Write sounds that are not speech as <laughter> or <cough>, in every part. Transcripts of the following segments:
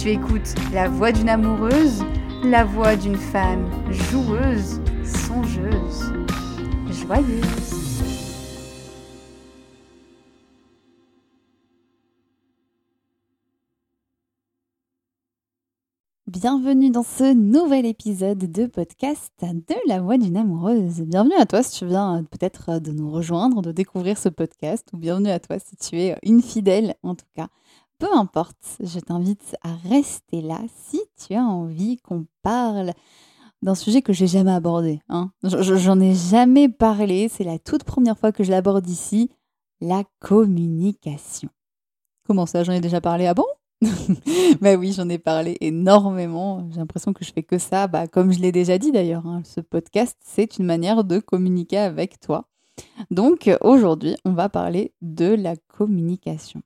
Tu écoutes la voix d'une amoureuse, la voix d'une femme joueuse, songeuse, joyeuse. Bienvenue dans ce nouvel épisode de podcast de La Voix d'une amoureuse. Bienvenue à toi si tu viens peut-être de nous rejoindre, de découvrir ce podcast, ou bienvenue à toi si tu es une fidèle en tout cas peu importe, je t'invite à rester là si tu as envie qu'on parle d'un sujet que j'ai jamais abordé. Hein. J'en ai jamais parlé, c'est la toute première fois que je l'aborde ici, la communication. Comment ça, j'en ai déjà parlé avant <laughs> bah oui, j'en ai parlé énormément. J'ai l'impression que je fais que ça. Bah, comme je l'ai déjà dit d'ailleurs, hein, ce podcast, c'est une manière de communiquer avec toi. Donc aujourd'hui, on va parler de la communication.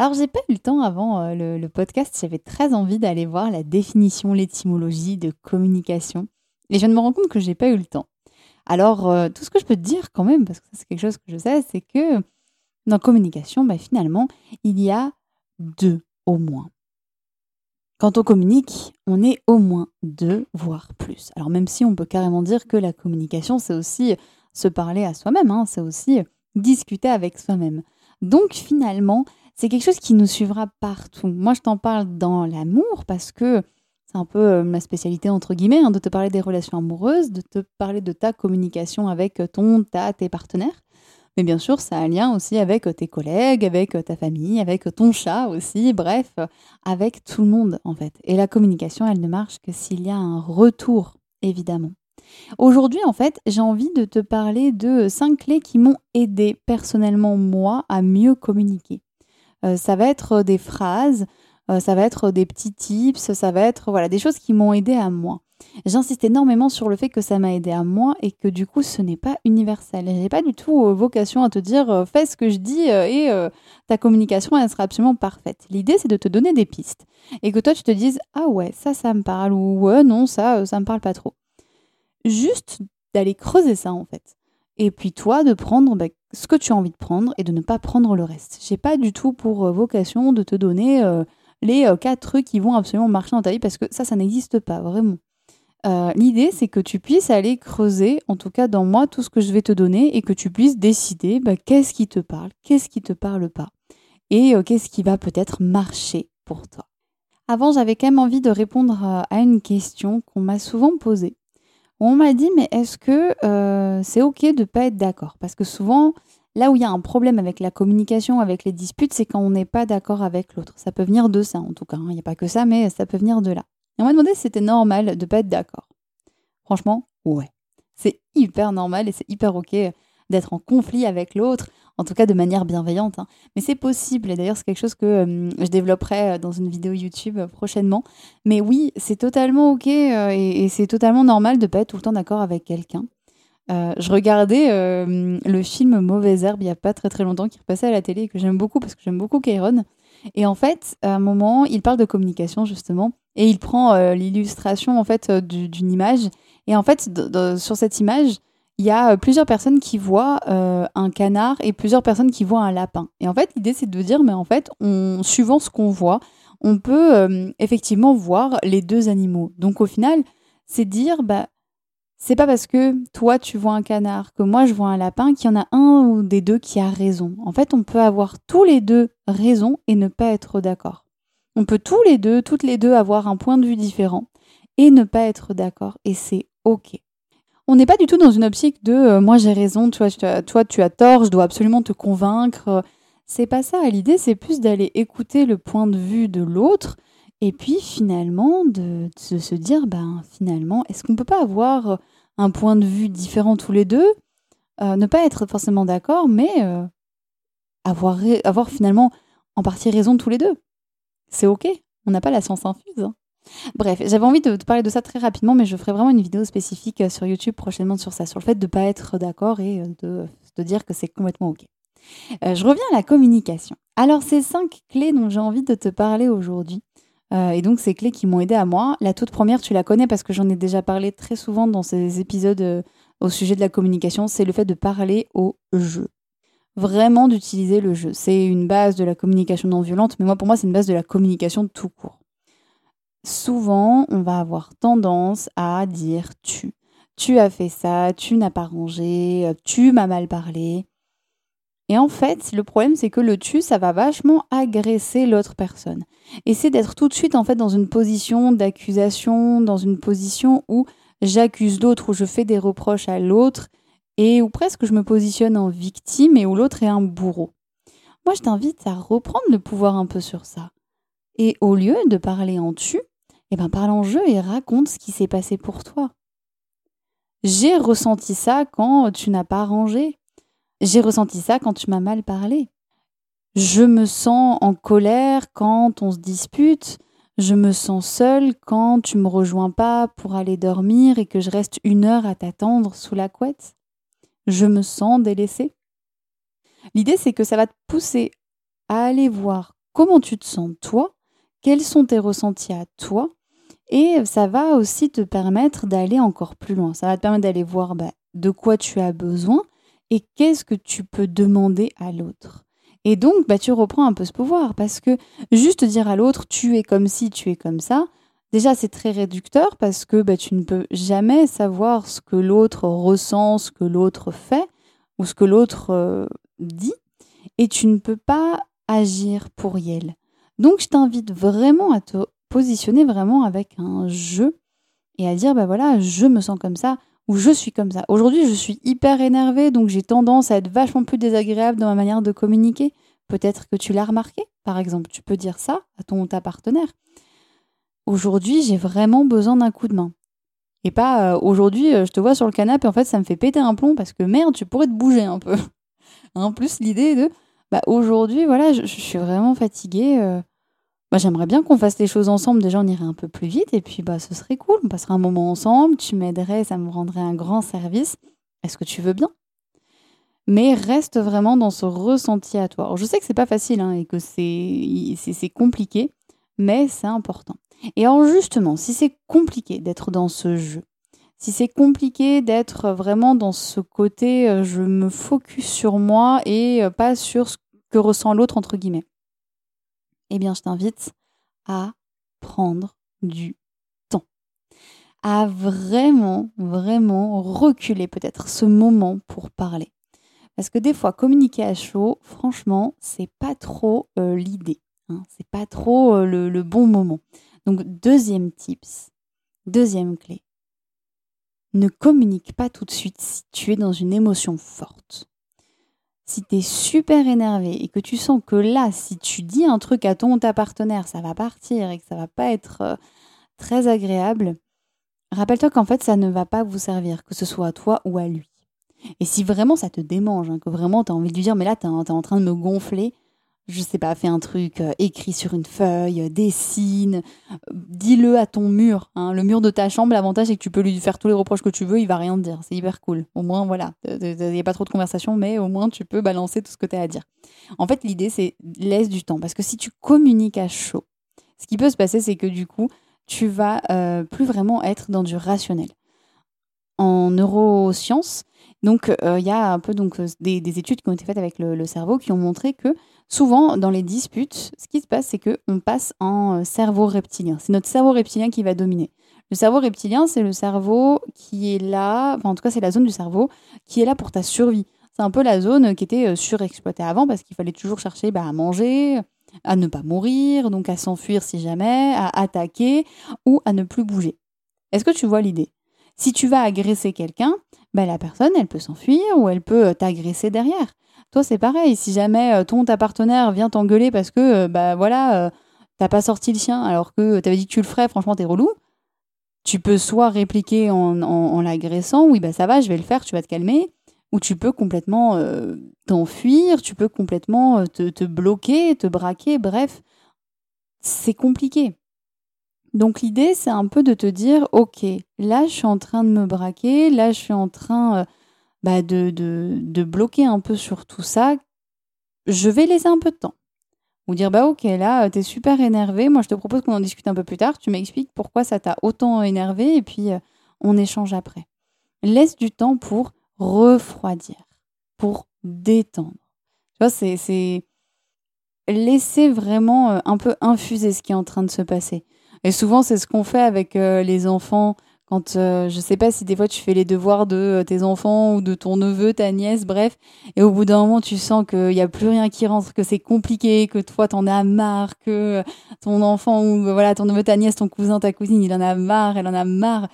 Alors, j'ai pas eu le temps avant euh, le, podcast, j'avais très envie d'aller voir la définition, l'étymologie de communication. Et je viens me rendre compte que j'ai pas eu le temps. Alors, euh, tout ce que je peux te dire quand même, parce que c'est quelque chose que je sais, c'est que dans communication, bah, finalement, il y a deux au moins. Quand on communique, on est au moins deux, voire plus. Alors même si on peut carrément dire que la communication, c'est aussi se parler à soi-même, hein, c'est aussi discuter avec soi-même. Donc finalement, c'est quelque chose qui nous suivra partout. Moi, je t'en parle dans l'amour parce que c'est un peu euh, ma spécialité, entre guillemets, hein, de te parler des relations amoureuses, de te parler de ta communication avec ton, ta, tes partenaires. Mais bien sûr, ça a un lien aussi avec tes collègues, avec ta famille, avec ton chat aussi, bref, avec tout le monde en fait. Et la communication, elle ne marche que s'il y a un retour, évidemment. Aujourd'hui, en fait, j'ai envie de te parler de cinq clés qui m'ont aidé personnellement, moi, à mieux communiquer. Euh, ça va être des phrases, euh, ça va être des petits tips, ça va être voilà des choses qui m'ont aidé à moi. J'insiste énormément sur le fait que ça m'a aidé à moi et que du coup ce n'est pas universel. Je n'ai pas du tout euh, vocation à te dire fais ce que je dis et ta communication elle sera absolument parfaite. L'idée c'est de te donner des pistes et que toi tu te dises ah ouais ça ça me parle ou non ça ça me parle pas trop. Juste d'aller creuser ça en fait. Et puis toi de prendre bah, ce que tu as envie de prendre et de ne pas prendre le reste. J'ai pas du tout pour euh, vocation de te donner euh, les euh, quatre trucs qui vont absolument marcher dans ta vie parce que ça, ça n'existe pas vraiment. L'idée, c'est que tu puisses aller creuser, en tout cas dans moi, tout ce que je vais te donner et que tu puisses décider bah, qu'est-ce qui te parle, qu'est-ce qui te parle pas et qu'est-ce qui va peut-être marcher pour toi. Avant, j'avais quand même envie de répondre à une question qu'on m'a souvent posée on m'a dit mais est-ce que euh, c'est ok de pas être d'accord? Parce que souvent, là où il y a un problème avec la communication, avec les disputes, c'est quand on n'est pas d'accord avec l'autre. Ça peut venir de ça en tout cas. Hein. Il n'y a pas que ça, mais ça peut venir de là. Et on m'a demandé si c'était normal de pas être d'accord. Franchement, ouais. C'est hyper normal et c'est hyper ok d'être en conflit avec l'autre, en tout cas de manière bienveillante. Hein. Mais c'est possible, et d'ailleurs c'est quelque chose que euh, je développerai euh, dans une vidéo YouTube euh, prochainement. Mais oui, c'est totalement ok et, c'est totalement normal de pas être tout le temps d'accord avec quelqu'un. je regardais le film Mauvaise Herbe il n'y a pas très très longtemps qui repassait à la télé et que j'aime beaucoup parce que j'aime beaucoup Kairon. Et en fait, à un moment, il parle de communication justement et il prend l'illustration en fait d'une image. Et en fait, sur cette image, il y a euh, plusieurs personnes qui voient euh, un canard et plusieurs personnes qui voient un lapin. Et en fait, l'idée, c'est de dire, mais en fait, suivant ce qu'on voit, on peut euh, effectivement voir les deux animaux. Donc au final, c'est dire, bah, c'est pas parce que toi tu vois un canard que moi je vois un lapin qu'il y en a un ou des deux qui a raison. En fait, on peut avoir tous les deux raison et ne pas être d'accord. On peut tous les deux, toutes les deux avoir un point de vue différent et ne pas être d'accord. Et c'est OK on n'est pas du tout dans une optique de euh, moi j'ai raison, toi tu, as, toi tu as tort, je dois absolument te convaincre. C'est pas ça. L'idée, c'est plus d'aller écouter le point de vue de l'autre et puis finalement de, se dire ben finalement, est-ce qu'on peut pas avoir un point de vue différent tous les deux? Euh, Ne pas être forcément d'accord, mais euh, avoir, avoir finalement en partie raison tous les deux. C'est ok. On n'a pas la science infuse. Hein. Bref, j'avais envie de te parler de ça très rapidement, mais je ferai vraiment une vidéo spécifique euh, sur YouTube prochainement sur ça, sur le fait de ne pas être d'accord et euh, de te dire que c'est complètement OK. Euh, je reviens à la communication. Alors, ces cinq clés dont j'ai envie de te parler aujourd'hui, et donc ces clés qui m'ont aidé à moi, la toute première, tu la connais parce que j'en ai déjà parlé très souvent dans ces épisodes au sujet de la communication, c'est le fait de parler au jeu. Vraiment d'utiliser le jeu. C'est une base de la communication non violente, mais moi, pour moi, c'est une base de la communication tout court souvent, on va avoir tendance à dire tu. Tu as fait ça, tu n'as pas rangé, tu m'as mal parlé. Et en fait, le problème, c'est que le tu, ça va vachement agresser l'autre personne. Et c'est d'être tout de suite, en fait, dans une position d'accusation, dans une position où j'accuse l'autre, où je fais des reproches à l'autre, et où presque je me positionne en victime et où l'autre est un bourreau. Moi, je t'invite à reprendre le pouvoir un peu sur ça. Et au lieu de parler en tu, eh ben parle en jeu et raconte ce qui s'est passé pour toi. J'ai ressenti ça quand tu n'as pas rangé. J'ai ressenti ça quand tu m'as mal parlé. Je me sens en colère quand on se dispute. Je me sens seule quand tu me rejoins pas pour aller dormir et que je reste une heure à t'attendre sous la couette. Je me sens délaissée. L'idée, c'est que ça va te pousser à aller voir comment tu te sens toi, quels sont tes ressentis à toi, et ça va aussi te permettre d'aller encore plus loin. Ça va te permettre d'aller voir bah, de quoi tu as besoin et qu'est-ce que tu peux demander à l'autre. Et donc, bah, tu reprends un peu ce pouvoir parce que juste dire à l'autre tu es comme si, tu es comme ça, déjà c'est très réducteur parce que bah, tu ne peux jamais savoir ce que l'autre ressent, ce que l'autre fait ou ce que l'autre euh, dit et tu ne peux pas agir pour elle. Donc, je t'invite vraiment à te positionner vraiment avec un je et à dire bah voilà, je me sens comme ça ou je suis comme ça. Aujourd'hui, je suis hyper énervée, donc j'ai tendance à être vachement plus désagréable dans ma manière de communiquer. Peut-être que tu l'as remarqué, par exemple, tu peux dire ça à ton ta partenaire. Aujourd'hui, j'ai vraiment besoin d'un coup de main. Et pas euh, aujourd'hui, euh, je te vois sur le canapé, en fait, ça me fait péter un plomb parce que merde, tu pourrais te bouger un peu. <laughs> en plus, l'idée de bah aujourd'hui, voilà, je, suis vraiment fatiguée. Euh, bah, j'aimerais bien qu'on fasse les choses ensemble. Déjà, on irait un peu plus vite et puis bah, ce serait cool. On passerait un moment ensemble. Tu m'aiderais, ça me rendrait un grand service. Est-ce que tu veux bien? Mais reste vraiment dans ce ressenti à toi. Je sais que c'est pas facile hein, et que c'est compliqué, mais c'est important. Et alors, justement, si c'est compliqué d'être dans ce jeu, si c'est compliqué d'être vraiment dans ce côté euh, je me focus sur moi et euh, pas sur ce que ressent l'autre, entre guillemets eh bien, je t'invite à prendre du temps, à vraiment, vraiment reculer peut-être ce moment pour parler. Parce que des fois, communiquer à chaud, franchement, c'est pas trop euh, l'idée. Hein, c'est pas trop euh, le bon moment. Donc, deuxième tips, deuxième clé. Ne communique pas tout de suite si tu es dans une émotion forte si tu es super énervé et que tu sens que là, si tu dis un truc à ton ou ta partenaire, ça va partir et que ça va pas être euh, très agréable, rappelle-toi qu'en fait, ça ne va pas vous servir, que ce soit à toi ou à lui. Et si vraiment ça te démange, hein, que vraiment tu as envie de lui dire, mais là, tu es, en train de me gonfler, je sais pas, fais un truc, euh, écrit sur une feuille, euh, dessine, euh, dis-le à ton mur. Hein. Le mur de ta chambre, l'avantage c'est que tu peux lui faire tous les reproches que tu veux, il va rien te dire. C'est hyper cool. Au moins, voilà, il n'y a pas trop de conversation, mais au moins tu peux balancer tout ce que tu as à dire. En fait, l'idée c'est laisse du temps, parce que si tu communiques à chaud, ce qui peut se passer, c'est que du coup, tu vas plus vraiment être dans du rationnel. En neurosciences, donc il y a un peu donc des, études qui ont été faites avec le cerveau qui ont montré que souvent, dans les disputes, ce qui se passe, c'est qu'on passe en euh, cerveau reptilien. C'est notre cerveau reptilien qui va dominer. Le cerveau reptilien, c'est le cerveau qui est là, en tout cas, c'est la zone du cerveau qui est là pour ta survie. C'est un peu la zone qui était euh, surexploitée avant parce qu'il fallait toujours chercher bah, à manger, à ne pas mourir, donc à s'enfuir si jamais, à attaquer ou à ne plus bouger. Est-ce que tu vois l'idée? Si tu vas agresser quelqu'un, bah, la personne, elle peut s'enfuir ou elle peut euh, t'agresser derrière. Toi, c'est pareil. Si jamais euh, ton ta partenaire vient t'engueuler parce que, euh, bah voilà, t'as pas sorti le chien alors que t'avais dit que tu le ferais, franchement, t'es relou. Tu peux soit répliquer en, l'agressant, oui, bah ça va, je vais le faire, tu vas te calmer. Ou tu peux complètement t'enfuir, tu peux complètement te, te bloquer, te braquer, bref. C'est compliqué. Donc l'idée, c'est un peu de te dire, ok, là, je suis en train de me braquer, là, je suis en train bah, de, de, de, bloquer un peu sur tout ça, je vais laisser un peu de temps. Ou dire, bah ok, là, t'es super énervé, moi je te propose qu'on en discute un peu plus tard, tu m'expliques pourquoi ça t'a autant énervé, et puis euh, on échange après. Laisse du temps pour refroidir, pour détendre. Tu vois, c'est laisser vraiment euh, un peu infuser ce qui est en train de se passer. Et souvent, c'est ce qu'on fait avec euh, les enfants quand euh, je sais pas si des fois tu fais les devoirs de euh, tes enfants ou de ton neveu, ta nièce, bref, et au bout d'un moment tu sens qu'il n'y a plus rien qui rentre, que c'est compliqué, que toi t'en as marre, que ton enfant ou voilà ton neveu, ta nièce, ton cousin, ta cousine, il en a marre, elle en a marre.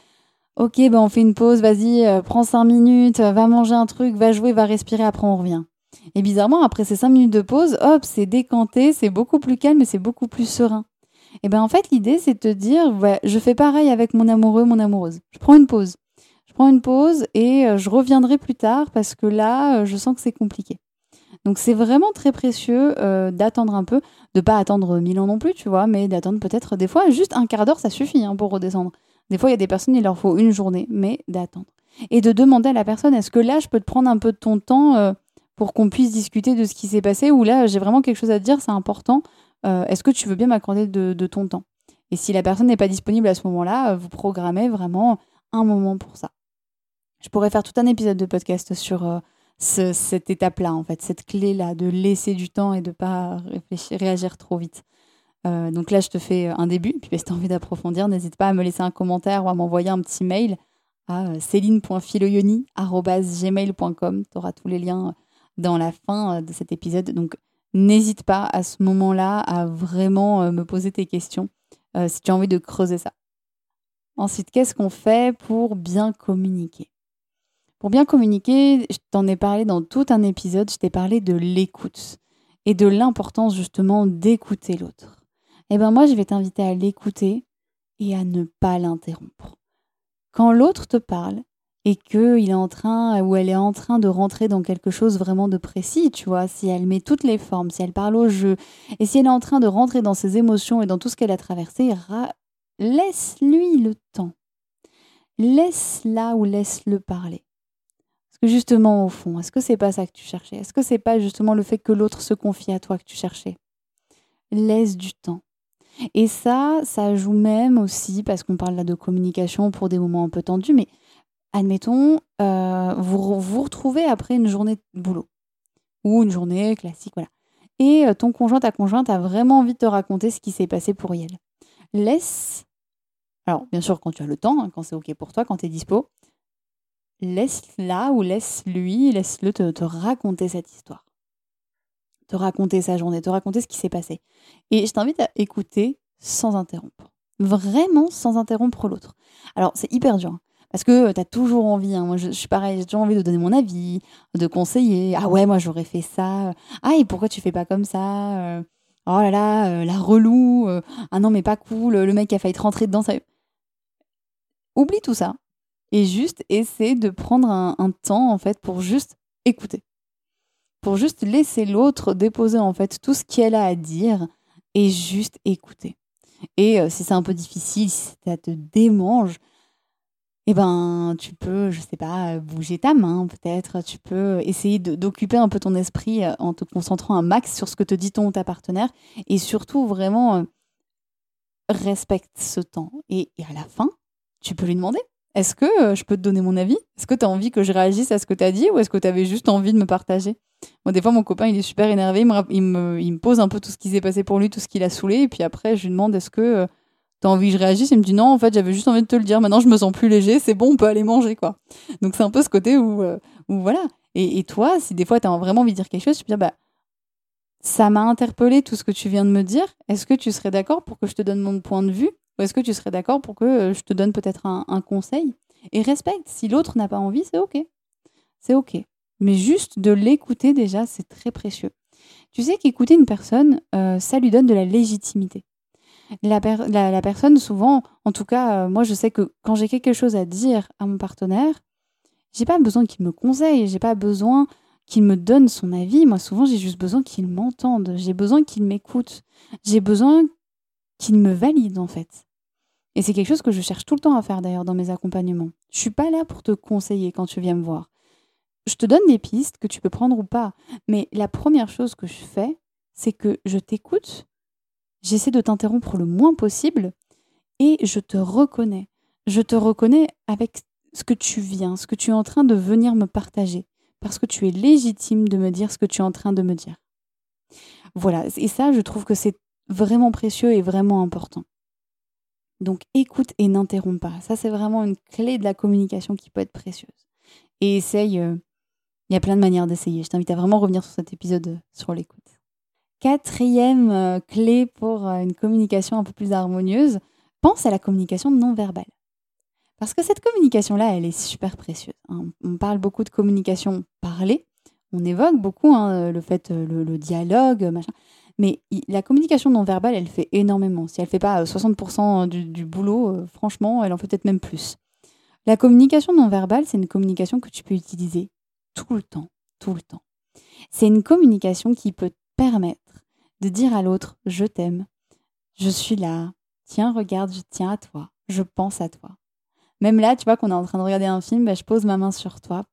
Ok, ben on fait une pause, vas-y, euh, prends cinq minutes, va manger un truc, va jouer, va respirer, après on revient. Et bizarrement, après ces cinq minutes de pause, hop, c'est décanté, c'est beaucoup plus calme et c'est beaucoup plus serein. Et ben en fait, l'idée, c'est de te dire, je fais pareil avec mon amoureux, mon amoureuse. Je prends une pause. Je prends une pause et euh, je reviendrai plus tard parce que là, euh, je sens que c'est compliqué. Donc c'est vraiment très précieux euh, d'attendre un peu, de pas attendre mille ans non plus, tu vois, mais d'attendre peut-être des fois juste un quart d'heure, ça suffit hein, pour redescendre. Des fois, il y a des personnes, il leur faut une journée, mais d'attendre. Et de demander à la personne, est-ce que là, je peux te prendre un peu de ton temps pour qu'on puisse discuter de ce qui s'est passé, ou là, j'ai vraiment quelque chose à te dire, c'est important, euh, est-ce que tu veux bien m'accorder de, ton temps? Et si la personne n'est pas disponible à ce moment-là, euh, vous programmez vraiment un moment pour ça. Je pourrais faire tout un épisode de podcast sur euh, cette étape-là, en fait, cette clé-là, de laisser du temps et de ne pas réfléchir, réagir trop vite. donc là, je te fais un début, puis si tu as envie d'approfondir, n'hésite pas à me laisser un commentaire ou à m'envoyer un petit mail à céline.filoyoni.gmail.com. Tu auras tous les liens dans la fin de cet épisode. Donc, n'hésite pas à ce moment-là à vraiment euh, me poser tes questions euh, si tu as envie de creuser ça. Ensuite, qu'est-ce qu'on fait pour bien communiquer? Pour bien communiquer, je t'en ai parlé dans tout un épisode, je t'ai parlé de l'écoute et de l'importance justement d'écouter l'autre. Eh bien moi, je vais t'inviter à l'écouter et à ne pas l'interrompre. Quand l'autre te parle, et qu'il est en train ou elle est en train de rentrer dans quelque chose vraiment de précis, tu vois, si elle met toutes les formes, si elle parle au jeu, et si elle est en train de rentrer dans ses émotions et dans tout ce qu'elle a traversé, laisse-lui le temps. Laisse-la ou laisse-le parler. Parce que justement, au fond, est-ce que c'est pas ça que tu cherchais? Est-ce que c'est pas justement le fait que l'autre se confie à toi que tu cherchais? Laisse du temps. Et ça, ça joue même aussi, parce qu'on parle là de communication pour des moments un peu tendus, mais admettons, euh, vous vous retrouvez après une journée de boulot ou une journée classique, voilà. Et euh, ton conjoint, ta conjointe a vraiment envie de te raconter ce qui s'est passé pour elle. Laisse, alors bien sûr quand tu as le temps, hein, quand c'est ok pour toi, quand tu es dispo, laisse-la ou laisse-lui, laisse-le te, raconter cette histoire. Te raconter sa journée, te raconter ce qui s'est passé. Et je t'invite à écouter sans interrompre. Vraiment sans interrompre l'autre. Alors c'est hyper dur. Hein. Parce que tu as toujours envie, hein. moi je, suis pareil, j'ai toujours envie de donner mon avis, de conseiller. Ah ouais, moi j'aurais fait ça. Ah et pourquoi tu fais pas comme ça euh, Oh là là, euh, la relou. Euh, ah non mais pas cool, le mec a failli te rentrer dedans. Ça... Oublie tout ça. et juste essaie de prendre un, temps en fait pour juste écouter. Pour juste laisser l'autre déposer en fait tout ce qu'elle a à dire et juste écouter. Et euh, si c'est un peu difficile, si ça te démange, eh ben, tu peux, je sais pas, bouger ta main peut-être. Tu peux essayer d'occuper un peu ton esprit euh, en te concentrant un max sur ce que te dit ton ta partenaire. Et surtout, vraiment, euh, respecte ce temps. Et, à la fin, tu peux lui demander est-ce que euh, je peux te donner mon avis? Est-ce que tu as envie que je réagisse à ce que tu as dit ou est-ce que tu avais juste envie de me partager? Moi, des fois, mon copain, il est super énervé. Il me, il me, pose un peu tout ce qui s'est passé pour lui, tout ce qu'il a saoulé. Et puis après, je lui demande est-ce que t'as envie que je réagisse Il me dit non, en fait, j'avais juste envie de te le dire. Maintenant, je me sens plus léger, c'est bon, on peut aller manger, quoi. Donc, c'est un peu ce côté où, euh, où voilà. Et, toi, si des fois, t'as vraiment envie de dire quelque chose, tu peux dire, bah, ça m'a interpellé tout ce que tu viens de me dire. Est-ce que tu serais d'accord pour que je te donne mon point de vue? Ou est-ce que tu serais d'accord pour que euh, je te donne peut-être un, conseil? Et respecte. Si l'autre n'a pas envie, c'est OK. C'est OK. Mais juste de l'écouter déjà, c'est très précieux. Tu sais qu'écouter une personne, euh, ça lui donne de la légitimité la, la, personne, souvent, en tout cas, euh, moi, je sais que quand j'ai quelque chose à dire à mon partenaire, j'ai pas besoin qu'il me conseille, j'ai pas besoin qu'il me donne son avis. Moi, souvent, j'ai juste besoin qu'il m'entende, j'ai besoin qu'il m'écoute, j'ai besoin qu'il me valide, en fait. Et c'est quelque chose que je cherche tout le temps à faire d'ailleurs dans mes accompagnements. Je suis pas là pour te conseiller quand tu viens me voir. Je te donne des pistes que tu peux prendre ou pas, mais la première chose que je fais, c'est que je t'écoute, J'essaie de t'interrompre le moins possible et je te reconnais. Je te reconnais avec ce que tu viens, ce que tu es en train de venir me partager, parce que tu es légitime de me dire ce que tu es en train de me dire. Voilà, et ça, je trouve que c'est vraiment précieux et vraiment important. Donc écoute et n'interromps pas. Ça, c'est vraiment une clé de la communication qui peut être précieuse. Et essaye, euh, il y a plein de manières d'essayer. Je t'invite à vraiment revenir sur cet épisode euh, sur l'écoute. Quatrième euh, clé pour euh, une communication un peu plus harmonieuse, pense à la communication non verbale. Parce que cette communication-là, elle est super précieuse. Hein. On parle beaucoup de communication parlée, on évoque beaucoup hein, le fait, euh, le, dialogue, machin. Mais la communication non verbale, elle fait énormément. Si elle ne fait pas 60% du, du, boulot, franchement, elle en fait peut-être même plus. La communication non verbale, c'est une communication que tu peux utiliser tout le temps, tout le temps. C'est une communication qui peut permettre de dire à l'autre je t'aime, je suis là, tiens, regarde, je tiens à toi, je pense à toi. Même là, tu vois qu'on est en train de regarder un film, bah, je pose ma main sur toi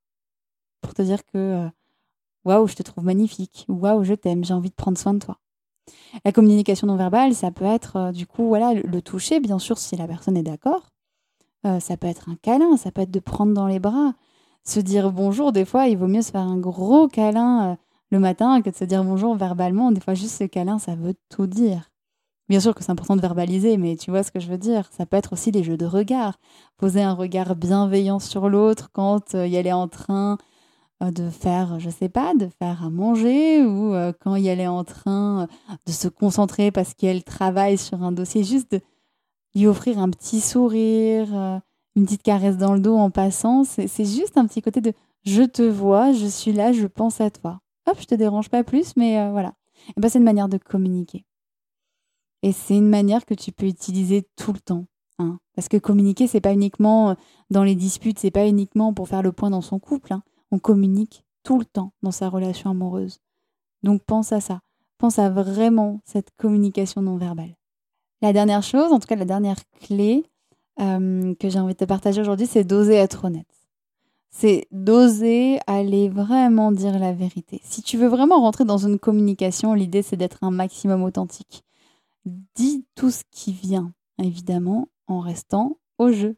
pour te dire que euh, waouh, je te trouve magnifique, waouh, je t'aime, j'ai envie de prendre soin de toi. La communication non verbale, ça peut être euh, du coup voilà le, toucher, bien sûr, si la personne est d'accord. Euh, ça peut être un câlin, ça peut être de prendre dans les bras, se dire bonjour. Des fois, il vaut mieux se faire un gros câlin le matin que de se dire bonjour verbalement. Des fois, juste ce câlin, ça veut tout dire. Bien sûr que c'est important de verbaliser, mais tu vois ce que je veux dire. Ça peut être aussi des jeux de regard. Poser un regard bienveillant sur l'autre quand euh, il est en train euh, de faire, je sais pas, de faire à manger ou euh, quand il est en train de se concentrer parce qu'elle travaille sur un dossier. Juste de lui offrir un petit sourire, une petite caresse dans le dos en passant. C'est juste un petit côté de je te vois, je suis là, je pense à toi hop, je te dérange pas plus, mais euh, voilà. Et ben, c'est une manière de communiquer. Et c'est une manière que tu peux utiliser tout le temps. Hein. Parce que communiquer, c'est pas uniquement euh, dans les disputes, c'est pas uniquement pour faire le point dans son couple. Hein. On communique tout le temps dans sa relation amoureuse. Donc pense à ça. Pense à vraiment cette communication non verbale. La dernière chose, en tout cas la dernière clé euh, que j'ai envie de te partager aujourd'hui, c'est d'oser être honnête c'est d'oser aller vraiment dire la vérité. Si tu veux vraiment rentrer dans une communication, l'idée c'est d'être un maximum authentique. Dis tout ce qui vient, évidemment, en restant au jeu.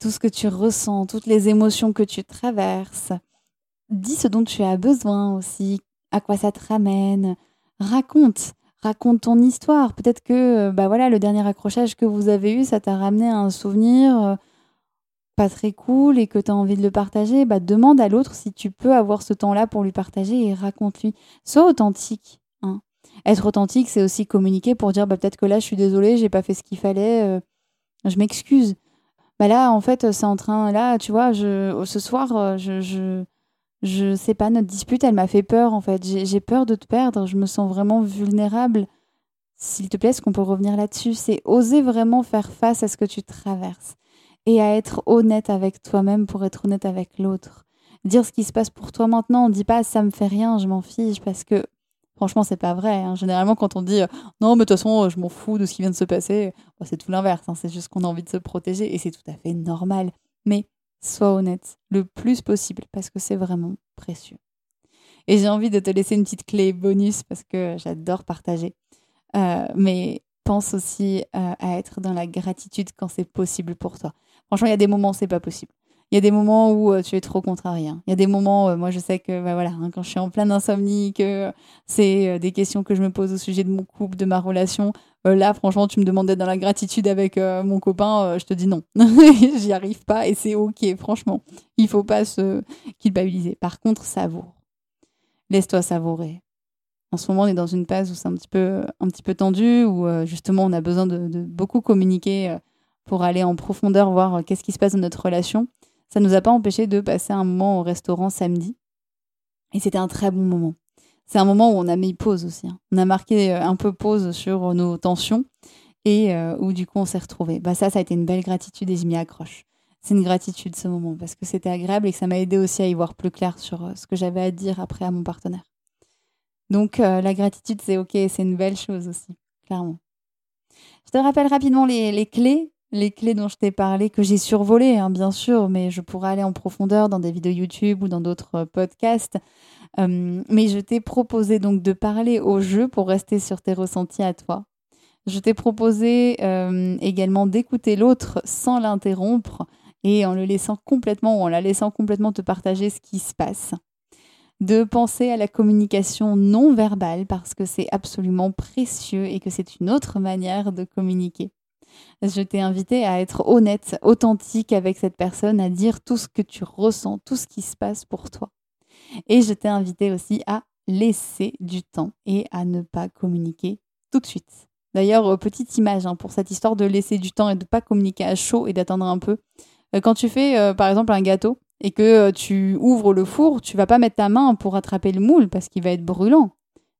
Tout ce que tu ressens, toutes les émotions que tu traverses. Dis ce dont tu as besoin aussi, à quoi ça te ramène. Raconte, raconte ton histoire. Peut-être que bah voilà, le dernier accrochage que vous avez eu, ça t'a ramené un souvenir euh, pas très cool et que tu as envie de le partager, bah, demande à l'autre si tu peux avoir ce temps-là pour lui partager et raconte-lui. Sois authentique. Hein. Être authentique, c'est aussi communiquer pour dire bah, peut-être que là, je suis désolée, j'ai pas fait ce qu'il fallait, euh, je m'excuse. Bah là, en fait, c'est en train, là, tu vois, je, ce soir, euh, je, je, je sais pas, notre dispute, elle m'a fait peur, en fait. J'ai peur de te perdre, je me sens vraiment vulnérable. S'il te plaît, est-ce qu'on peut revenir là-dessus? C'est oser vraiment faire face à ce que tu traverses et à être honnête avec toi-même pour être honnête avec l'autre. Dire ce qui se passe pour toi maintenant, on ne dit pas ça me fait rien, je m'en fiche, parce que franchement, c'est pas vrai. Hein. Généralement, quand on dit non, mais de toute façon, je m'en fous de ce qui vient de se passer, c'est tout l'inverse. Hein. C'est juste qu'on a envie de se protéger et c'est tout à fait normal. Mais sois honnête le plus possible parce que c'est vraiment précieux. Et j'ai envie de te laisser une petite clé bonus parce que j'adore partager. Euh, mais pense aussi euh, à être dans la gratitude quand c'est possible pour toi. Franchement, il y a des moments où c'est pas possible. Il y a des moments où euh, tu es trop contrarié. Il y a des moments, moi je sais que bah, voilà, hein, quand je suis en pleine insomnie, que c'est des questions que je me pose au sujet de mon couple, de ma relation. là, franchement, tu me demandes d'être dans la gratitude avec mon copain, je te dis non. <laughs> J'y arrive pas et c'est ok, franchement. Il faut pas se culpabiliser. Par contre, savoure. Laisse-toi savourer en ce moment, on est dans une phase où c'est un petit peu, tendu, où euh, justement on a besoin de, beaucoup communiquer euh, pour aller en profondeur, voir euh, qu'est-ce qui se passe dans notre relation. Ça ne nous a pas empêché de passer un moment au restaurant samedi. Et c'était un très bon moment. C'est un moment où on a mis pause aussi. Hein. On a marqué un peu pause sur nos tensions et où du coup on s'est retrouvés. Bah ça, ça a été une belle gratitude et je m'y accroche. C'est une gratitude ce moment parce que c'était agréable et que ça m'a aidé aussi à y voir plus clair sur ce que j'avais à dire après à mon partenaire. Donc euh, la gratitude, c'est ok, c'est une belle chose aussi, clairement. Je te rappelle rapidement les, clés, les clés dont je t'ai parlé, que j'ai survolées, hein, bien sûr, mais je pourrais aller en profondeur dans des vidéos YouTube ou dans d'autres euh, podcasts. Euh, mais je t'ai proposé donc de parler au jeu pour rester sur tes ressentis à toi. Je t'ai proposé également d'écouter l'autre sans l'interrompre et en le laissant complètement ou en la laissant complètement te partager ce qui se passe de penser à la communication non verbale parce que c'est absolument précieux et que c'est une autre manière de communiquer. Je t'ai invité à être honnête, authentique avec cette personne, à dire tout ce que tu ressens, tout ce qui se passe pour toi. Et je t'ai invité aussi à laisser du temps et à ne pas communiquer tout de suite. D'ailleurs, euh, petite image hein, pour cette histoire de laisser du temps et de ne pas communiquer à chaud et d'attendre un peu. Euh, quand tu fais, euh, par exemple, un gâteau, et que euh, tu ouvres le four, tu vas pas mettre ta main pour attraper le moule parce qu'il va être brûlant.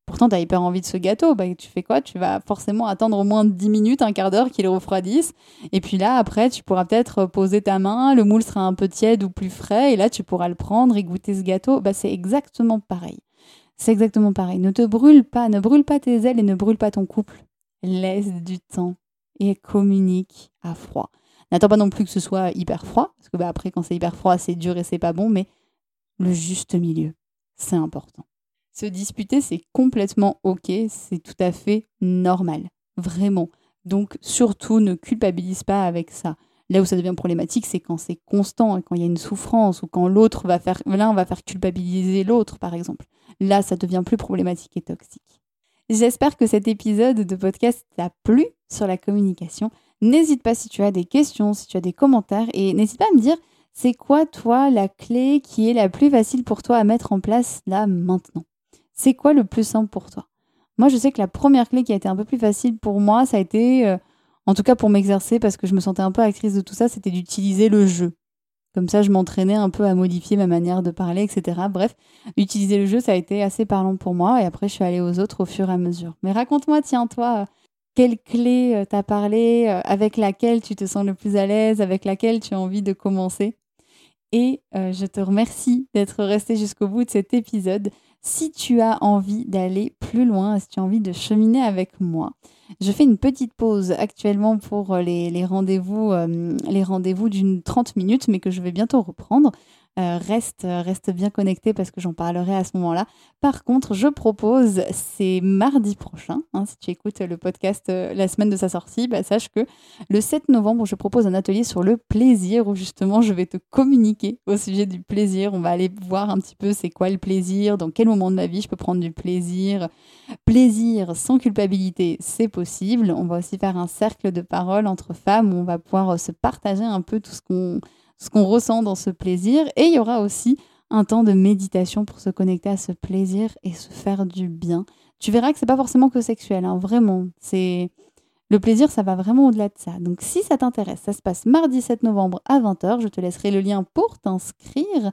Pourtant, tu as hyper envie de ce gâteau. Bah, tu fais quoi? Tu vas forcément attendre au moins 10 minutes, un quart d'heure qu'il refroidisse. Et puis là, après, tu pourras peut-être poser ta main, le moule sera un peu tiède ou plus frais, et là, tu pourras le prendre et goûter ce gâteau. Bah, c'est exactement pareil. C'est exactement pareil. Ne te brûle pas, ne brûle pas tes ailes et ne brûle pas ton couple. Laisse du temps et communique à froid. N'attends pas non plus que ce soit hyper froid, parce que bah, après, quand c'est hyper froid, c'est dur et c'est pas bon, mais le juste milieu, c'est important. Se disputer, c'est complètement OK, c'est tout à fait normal, vraiment. Donc, surtout, ne culpabilise pas avec ça. Là où ça devient problématique, c'est quand c'est constant, quand il y a une souffrance, ou quand l'autre va faire, l'un va faire culpabiliser l'autre, par exemple. Là, ça devient plus problématique et toxique. J'espère que cet épisode de podcast t'a plu sur la communication. N'hésite pas si tu as des questions, si tu as des commentaires et n'hésite pas à me dire c'est quoi toi la clé qui est la plus facile pour toi à mettre en place là maintenant? C'est quoi le plus simple pour toi? Moi je sais que la première clé qui a été un peu plus facile pour moi, ça a été, euh, en tout cas pour m'exercer parce que je me sentais un peu actrice de tout ça, c'était d'utiliser le jeu. Comme ça, je m'entraînais un peu à modifier ma manière de parler, etc. Bref, utiliser le jeu, ça a été assez parlant pour moi. Et après, je suis allée aux autres au fur et à mesure. Mais raconte-moi, tiens, toi, quelle clé euh, t'as parlé, euh, avec laquelle tu te sens le plus à l'aise, avec laquelle tu as envie de commencer. Et euh, je te remercie d'être resté jusqu'au bout de cet épisode. Si tu as envie d'aller plus loin, si tu as envie de cheminer avec moi, je fais une petite pause actuellement pour les, rendez-vous les rendez-vous d'une 30 minutes, mais que je vais bientôt reprendre. Euh, reste, reste bien connecté parce que j'en parlerai à ce moment-là. Par contre, je propose, c'est mardi prochain, hein, si tu écoutes le podcast euh, la semaine de sa sortie, bah, sache que le 7 novembre, je propose un atelier sur le plaisir où justement je vais te communiquer au sujet du plaisir. On va aller voir un petit peu c'est quoi le plaisir, dans quel moment de ma vie je peux prendre du plaisir. Plaisir sans culpabilité, c'est possible. On va aussi faire un cercle de parole entre femmes où on va pouvoir euh, se partager un peu tout ce qu'on ce qu'on ressent dans ce plaisir. Et il y aura aussi un temps de méditation pour se connecter à ce plaisir et se faire du bien. Tu verras que c'est pas forcément que sexuel, hein, vraiment. C'est le plaisir, ça va vraiment au-delà de ça. Donc si ça t'intéresse, ça se passe mardi 7 novembre à 20h. Je te laisserai le lien pour t'inscrire.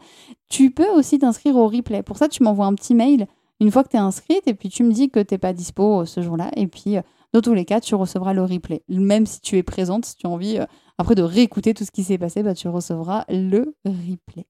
Tu peux aussi t'inscrire au replay. Pour ça, tu m'envoies un petit mail une fois que tu es inscrite et puis tu me dis que tu n'es pas dispo euh, ce jour-là. Et puis, euh, dans tous les cas, tu recevras le replay. Même si tu es présente, si tu as envie, euh, après de réécouter tout ce qui s'est passé, bah, tu recevras le replay.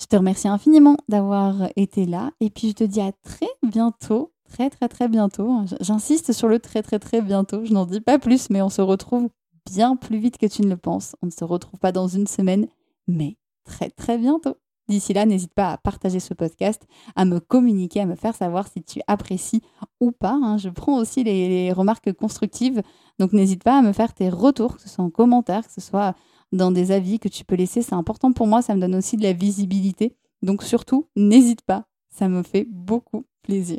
Je te remercie infiniment d'avoir été là et puis je te dis à très bientôt, très très très bientôt. J'insiste sur le très très très bientôt, je n'en dis pas plus, mais on se retrouve bien plus vite que tu ne le penses. On ne se retrouve pas dans une semaine, mais très très bientôt. D'ici là, n'hésite pas à partager ce podcast, à me communiquer, à me faire savoir si tu apprécies ou pas. Hein. Je prends aussi les, remarques constructives, donc n'hésite pas à me faire tes retours, que ce soit en commentaire, que ce soit dans des avis que tu peux laisser. C'est important pour moi, ça me donne aussi de la visibilité. Donc surtout, n'hésite pas, ça me fait beaucoup plaisir.